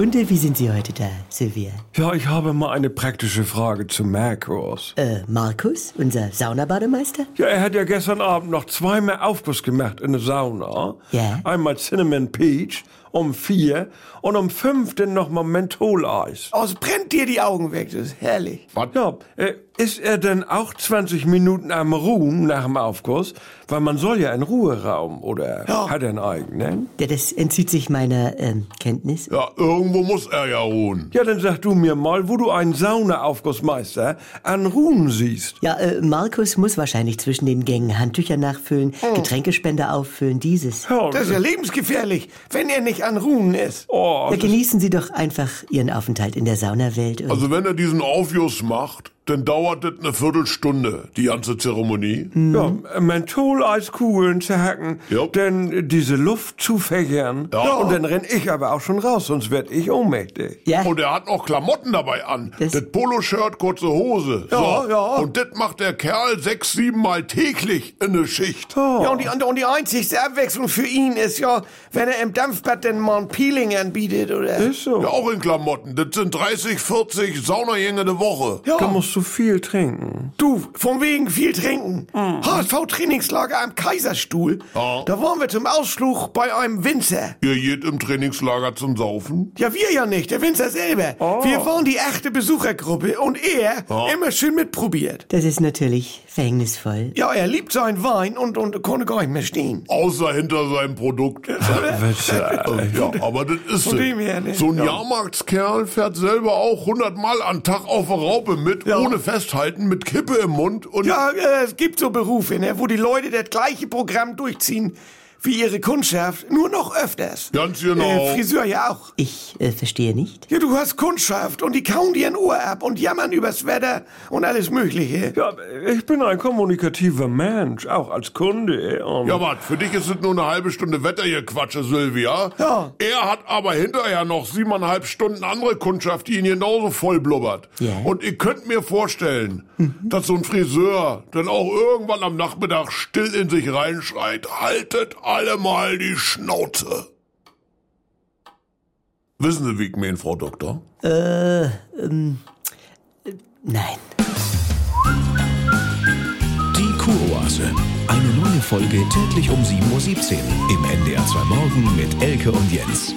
Und äh, wie sind Sie heute da, Sylvia? Ja, ich habe mal eine praktische Frage zu Markus. Äh, Markus, unser Saunabademeister? Ja, er hat ja gestern Abend noch zweimal Aufguss gemacht in der Sauna. Ja. Einmal Cinnamon Peach um vier und um fünf dann nochmal Mentholeis. Aus brennt dir die Augen weg, das ist herrlich. Ja, äh, ist er denn auch 20 Minuten am Ruhen nach dem Aufguss? Weil man soll ja einen Ruheraum, oder Ja. hat er einen eigenen? Ja, das entzieht sich meiner ähm, Kenntnis. Ja, irgendwo muss er ja ruhen. Ja, dann sag du mir mal, wo du einen Saunaaufgussmeister an Ruhen siehst. Ja, äh, Markus muss wahrscheinlich zwischen den Gängen Handtücher nachfüllen, Getränkespender auffüllen, dieses. Ja, Das ist ja lebensgefährlich, wenn er nicht an Ruhen ist. oh, Ja, genießen Sie doch einfach Ihren Aufenthalt in der Saunawelt. Also wenn er diesen Aufjus macht, dann dauert das eine Viertelstunde, die ganze Zeremonie. Ja, Mentholeiskugeln zerhacken, Ja. dann diese Luft zufächern. Ja. Und dann renn ich aber auch schon raus, sonst werd ich ohnmächtig. ja, Und er hat noch Klamotten dabei an. Das- Das, Poloshirt, kurze Hose. Ja, so. ja. Und das macht der Kerl sechs, sieben Mal täglich in der Schicht. Ja, und die, und die einzigste Abwechslung für ihn ist ja, wenn er im Dampfbad den ein Peeling anbietet, oder? Ist so. Ja, auch in Klamotten. Das sind 30, 40 Saunagänge eine Woche. Ja. Da musst du viel trinken. Du, von wegen viel trinken. HSV-Trainingslager am Kaiserstuhl. Ja. Da waren wir zum Ausflug bei einem Winzer. Ihr geht im Trainingslager zum Saufen? Ja, wir ja nicht, der Winzer selber. Wir waren die echte Besuchergruppe und er immer schön mitprobiert. das ist natürlich verhängnisvoll. Ja, er liebt seinen Wein und, und konnte gar nicht mehr stehen. Außer hinter seinem Produkt. ja, aber das ist Von es. dem her, ne? So ein Ja. Jahrmarktskerl fährt selber auch hundertmal am Tag auf der Raupe mit, Ja. ohne Festhalten, mit Kippe im Mund und Ja, äh, es gibt so Berufe, ne, wo die Leute das gleiche Programm durchziehen wie ihre Kundschaft, nur noch öfters. Ganz genau. Äh, Friseur ja auch. Ich äh, verstehe nicht. Ja, du hast Kundschaft und die kauen dir ein Ohr ab und jammern übers Wetter und alles Mögliche. Ja, ich bin ein kommunikativer Mensch, auch als Kunde. Und Ja, wart, für dich ist es nur eine halbe Stunde Wetter hier Quatsche, Sylvia. Ja. Er hat aber hinterher noch siebeneinhalb Stunden andere Kundschaft, die ihn genauso voll blubbert. Ja. Und ihr könnt mir vorstellen, dass so ein Friseur dann auch irgendwann am Nachmittag still in sich reinschreit, haltet alle mal die Schnauze. Wissen Sie, wie ich mein, Frau Doktor? Nein. Die Kuroase. Eine neue Folge täglich um 7.17 Uhr im NDR 2 Morgen mit Elke und Jens.